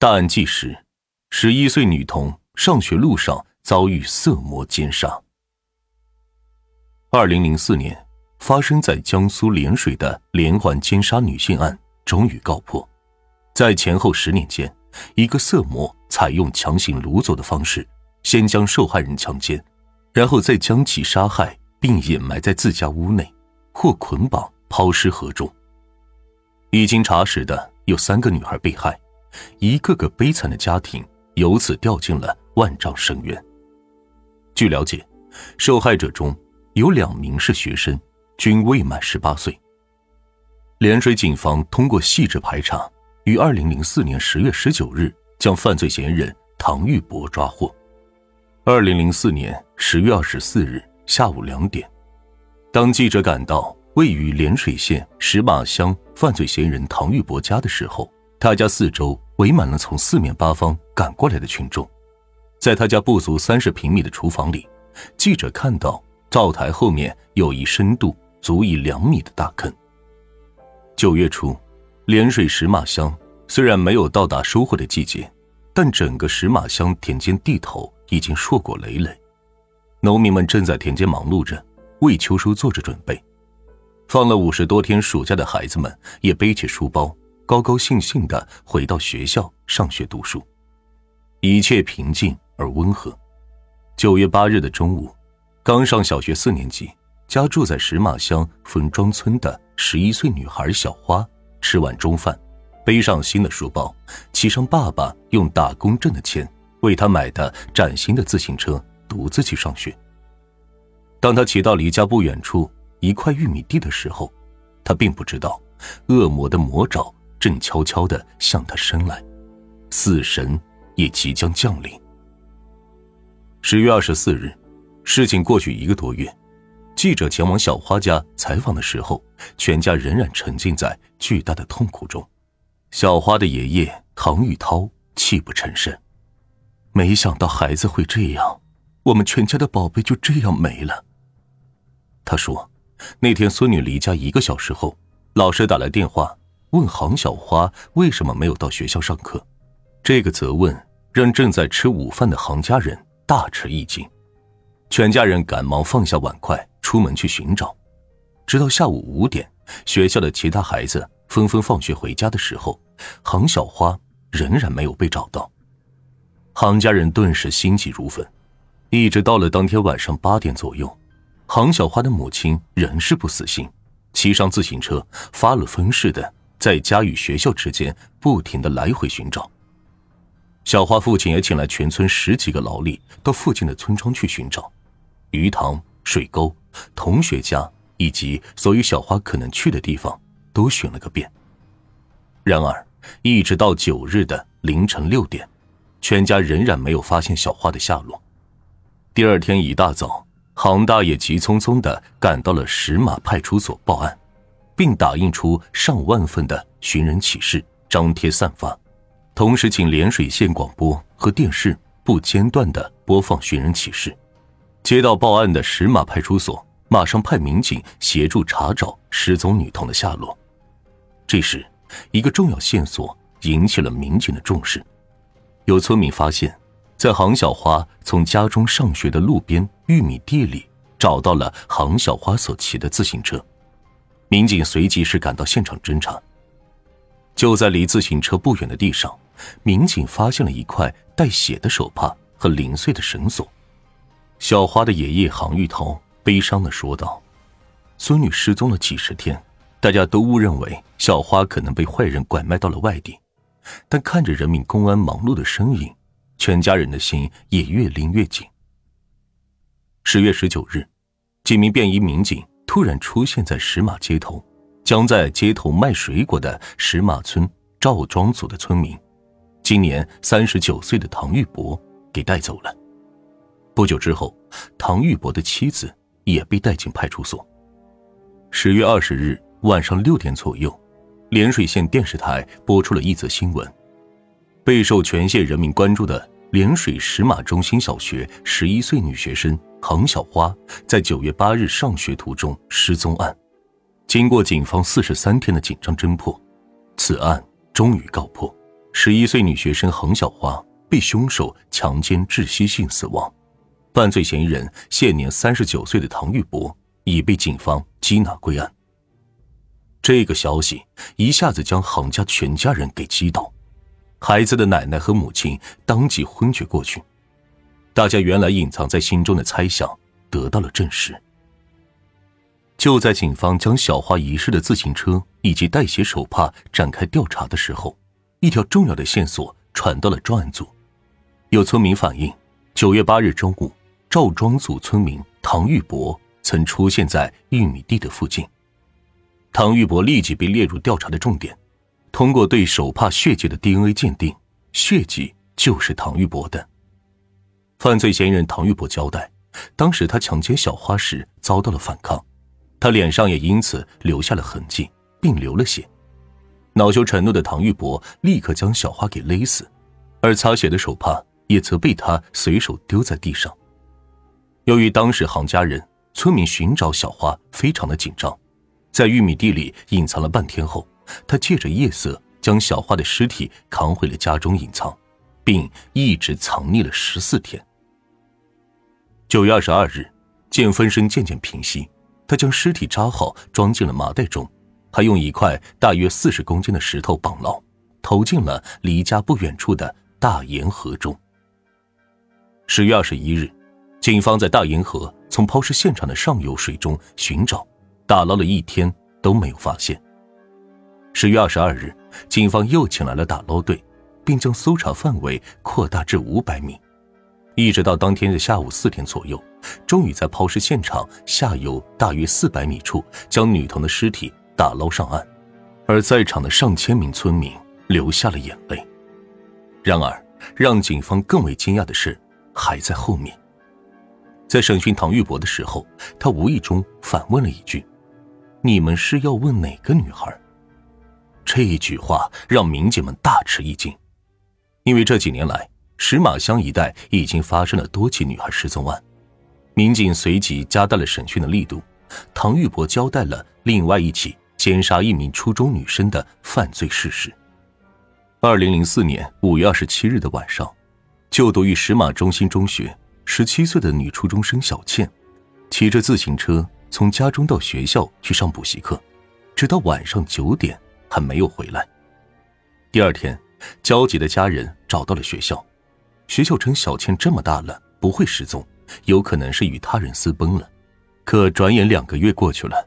大案纪实：十一岁女童上学路上遭遇色魔奸杀。二零零四年，发生在江苏涟水的连环奸杀女性案终于告破。在前后十年间，一个色魔采用强行掳走的方式，先将受害人强奸，然后再将其杀害，并掩埋在自家屋内，或捆绑抛尸河中。已经查实的有三个女孩被害。一个个悲惨的家庭由此掉进了万丈深渊。据了解，受害者中有两名是学生，均未满十八岁。涟水警方通过细致排查，于二零零四年十月十九日将犯罪嫌疑人唐玉博抓获。二零零四年十月二十四日下午两点，当记者赶到位于涟水县石马乡犯罪嫌疑人唐玉博家的时候，他家四周围满了从四面八方赶过来的群众，在他家不足三十平米的厨房里，记者看到灶台后面有一深度足以两米的大坑。九月初，涟水石马乡虽然没有到达收获的季节，但整个石马乡田间地头已经硕果累累，农民们正在田间忙碌着，为秋收做着准备。放了五十多天暑假的孩子们也背起书包。高高兴兴的回到学校上学读书，一切平静而温和。九月八日的中午，刚上小学四年级、家住在石马乡冯庄村的十一岁女孩小花吃完中饭，背上新的书包，骑上爸爸用打工挣的钱为她买的崭新的自行车，独自去上学。当她骑到离家不远处一块玉米地的时候，她并不知道，恶魔的魔爪。正悄悄的向他伸来，死神也即将降临。十月二十四日，事情过去一个多月，记者前往小花家采访的时候，全家仍然沉浸在巨大的痛苦中。小花的爷爷唐玉涛泣不成声，没想到孩子会这样，我们全家的宝贝就这样没了。他说，那天孙女离家一个小时后，老师打来电话。问杭小花为什么没有到学校上课？这个责问让正在吃午饭的杭家人大吃一惊，全家人赶忙放下碗筷，出门去寻找。直到下午五点，学校的其他孩子纷纷放学回家的时候，杭小花仍然没有被找到。杭家人顿时心急如焚，一直到了当天晚上八点左右，杭小花的母亲仍是不死心，骑上自行车，发了疯似的。在家与学校之间不停的来回寻找，小花父亲也请来全村十几个劳力到附近的村庄去寻找，鱼塘、水沟、同学家以及所有小花可能去的地方都寻了个遍。然而，一直到九日的凌晨六点，全家仍然没有发现小花的下落。第二天一大早，杭大爷急匆匆的赶到了石马派出所报案。并打印出上万份的寻人启事，张贴散发，同时请涟水县广播和电视不间断的播放寻人启事。接到报案的石马派出所马上派民警协助查找失踪女童的下落。这时，一个重要线索引起了民警的重视。有村民发现，在杭小花从家中上学的路边玉米地里找到了杭小花所骑的自行车。民警随即是赶到现场侦查。就在离自行车不远的地上，民警发现了一块带血的手帕和零碎的绳索。小花的爷爷杭玉涛悲伤的说道：“孙女失踪了几十天，大家都误认为小花可能被坏人拐卖到了外地，但看着人民公安忙碌的身影，全家人的心也越拎越紧。”十月十九日，几名便衣民警。突然出现在石马街头，将在街头卖水果的石马村赵庄组的村民，今年三十九岁的唐玉博给带走了。不久之后，唐玉博的妻子也被带进派出所。十月二十日晚上六点左右，涟水县电视台播出了一则新闻，备受全县人民关注的涟水石马中心小学十一岁女学生。杭小花在九月八日上学途中失踪案，经过警方四十三天的紧张侦破，此案终于告破，十一岁女学生横小花被凶手强奸窒息性死亡，犯罪嫌疑人现年三十九岁的唐玉博已被警方缉拿归案。这个消息一下子将杭家全家人给击倒，孩子的奶奶和母亲当即昏厥过去。大家原来隐藏在心中的猜想得到了证实。就在警方将小花遗失的自行车以及带血手帕展开调查的时候，一条重要的线索传到了专案组。有村民反映，九月八日中午，赵庄组村民唐玉博曾出现在玉米地的附近。唐玉博立即被列入调查的重点。通过对手帕血迹的 DNA 鉴定，血迹就是唐玉博的。犯罪嫌疑人唐玉博交代，当时他强奸小花时遭到了反抗。他脸上也因此留下了痕迹，并流了血。恼羞成怒的唐玉博立刻将小花给勒死，而擦血的手帕也则被他随手丢在地上。由于当时杭家人、村民寻找小花非常的紧张，在玉米地里隐藏了半天后，他借着夜色将小花的尸体扛回了家中隐藏，并一直藏匿了十四天。九月二十二日，见风声渐渐平息。他将尸体扎好，装进了麻袋中，还用一块大约四十公斤的石头绑牢，投进了离家不远处的大盐河中。十月二十一日，警方在大盐河从抛尸现场的上游水中寻找，打捞了一天都没有发现。十月二十二日，警方又请来了打捞队，并将搜查范围扩大至五百米。一直到当天的下午四点左右，终于在抛尸现场下游大约四百米处将女童的尸体打捞上岸，而在场的上千名村民流下了眼泪。然而，让警方更为惊讶的是还在后面。在审讯唐玉博的时候，他无意中反问了一句：“你们是要问哪个女孩？”这一句话让民警们大吃一惊，因为这几年来。石马乡一带已经发生了多起女孩失踪案，民警随即加大了审讯的力度。唐玉博交代了另外一起奸杀一名初中女生的犯罪事实。二零零四年五月二十七日的晚上，就读于石马中心中学十七岁的女初中生小倩，骑着自行车从家中到学校去上补习课，直到晚上九点还没有回来。第二天，焦急的家人找到了学校。学校称小倩这么大了不会失踪，有可能是与他人私奔了。可转眼两个月过去了，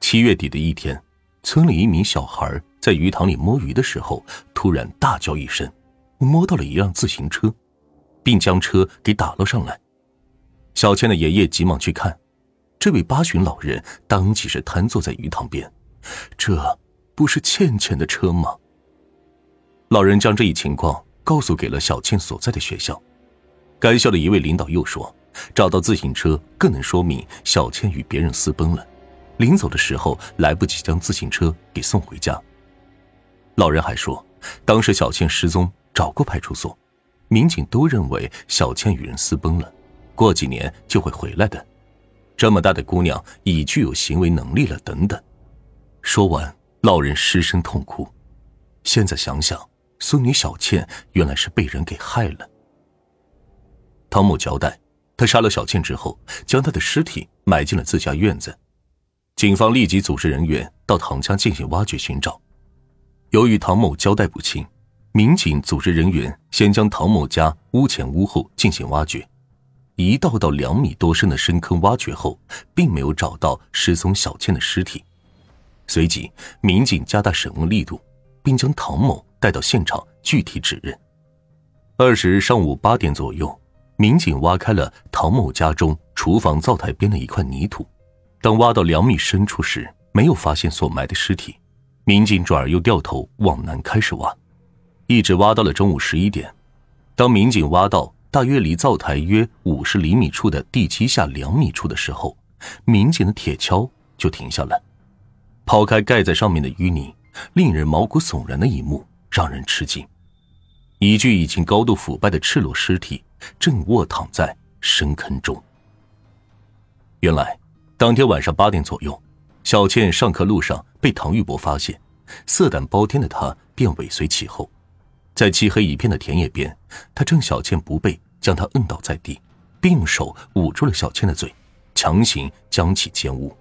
七月底的一天，村里一名小孩在鱼塘里摸鱼的时候，突然大叫一声：“摸到了一辆自行车！”并将车给打了上来。小倩的爷爷急忙去看，这位八旬老人当即是瘫坐在鱼塘边。这不是倩倩的车吗？老人将这一情况。告诉给了小倩所在的学校，该校的一位领导又说，找到自行车更能说明小倩与别人私奔了，临走的时候来不及将自行车给送回家。老人还说，当时小倩失踪，找过派出所，民警都认为小倩与人私奔了，过几年就会回来的，这么大的姑娘已具有行为能力了，等等。说完，老人失声痛哭。现在想想。孙女小倩原来是被人给害了。唐某交代，他杀了小倩之后，将她的尸体埋进了自家院子。警方立即组织人员到唐家进行挖掘寻找。由于唐某交代不清，民警组织人员先将唐某家屋前屋后进行挖掘。一道道两米多深的深坑挖掘后，并没有找到失踪小倩的尸体。随即，民警加大审问力度，并将唐某。带到现场具体指认。二十日上午八点左右，民警挖开了唐某家中厨房灶台边的一块泥土。当挖到两米深处时，没有发现所埋的尸体。民警转而又掉头往南开始挖，一直挖到了中午十一点。当民警挖到大约离灶台约五十厘米处的地基下两米处的时候，民警的铁锹就停下了。抛开盖在上面的淤泥，令人毛骨悚然的一幕。让人吃惊，一具已经高度腐败的赤裸尸体正卧躺在深坑中。原来，当天晚上八点左右，小倩上课路上被唐玉博发现，色胆包天的他便尾随其后。在漆黑一片的田野边，他趁小倩不备，将她摁倒在地，并用手捂住了小倩的嘴，强行将其奸污。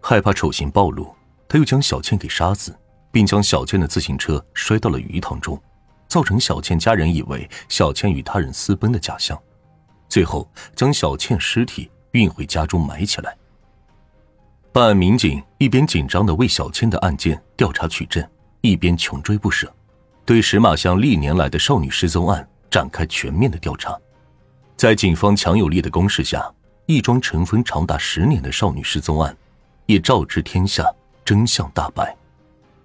害怕丑行暴露，他又将小倩给杀死，并将小倩的自行车摔到了鱼塘中，造成小倩家人以为小倩与他人私奔的假象。最后，将小倩尸体运回家中埋起来。办案民警一边紧张的为小倩的案件调查取证，一边穷追不舍，对石马乡历年来的少女失踪案展开全面的调查。在警方强有力的攻势下，一桩尘封长达十年的少女失踪案，也昭知天下，真相大白。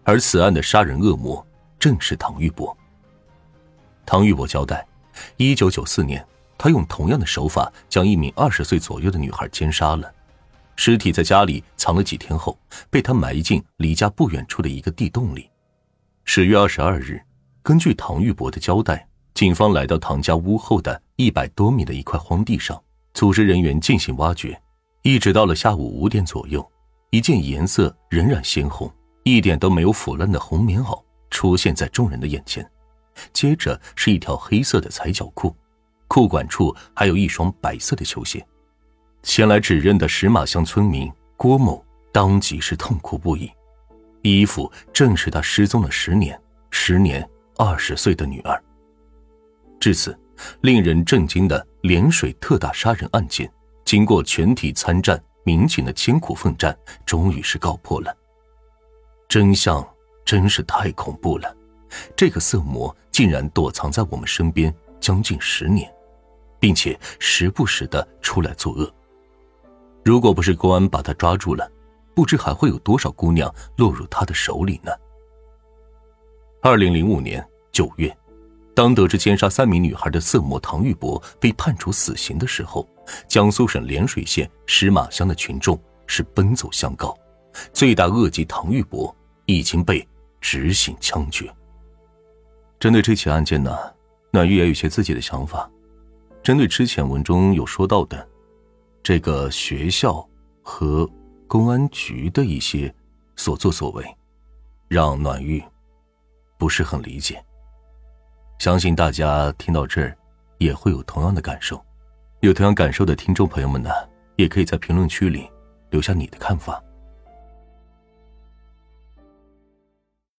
而此案的杀人恶魔正是唐玉博。唐玉博交代，一九九四年，他用同样的手法将一名二十岁左右的女孩奸杀了。尸体在家里藏了几天后，被他埋进离家不远处的一个地洞里。十月二十二日，根据唐玉博的交代，警方来到唐家屋后的一百多米的一块荒地上，组织人员进行挖掘，一直到了下午五点左右，一件颜色仍然鲜红、一点都没有腐烂的红棉袄出现在众人的眼前，接着是一条黑色的踩脚裤，裤管处还有一双白色的球鞋。前来指认的石马乡村民郭某当即是痛哭不已，衣服正是他失踪了十年、十年二十岁的女儿。至此，令人震惊的涟水特大杀人案件，经过全体参战民警的艰苦奋战，终于是告破了。真相真是太恐怖了，这个色魔竟然躲藏在我们身边将近十年，并且时不时的出来作恶。如果不是公安把他抓住了，不知还会有多少姑娘落入他的手里呢。二零零五年九月，当得知奸杀三名女孩的色魔唐玉博被判处死刑的时候，江苏省涟水县石马乡的群众是奔走相告，罪大恶极唐玉博已经被执行枪决。针对这起案件呢，暖玉也有些自己的想法。针对之前文中有说到的。这个学校和公安局的一些所作所为，让暖玉不是很理解。相信大家听到这儿也会有同样的感受。有同样感受的听众朋友们呢，也可以在评论区里留下你的看法。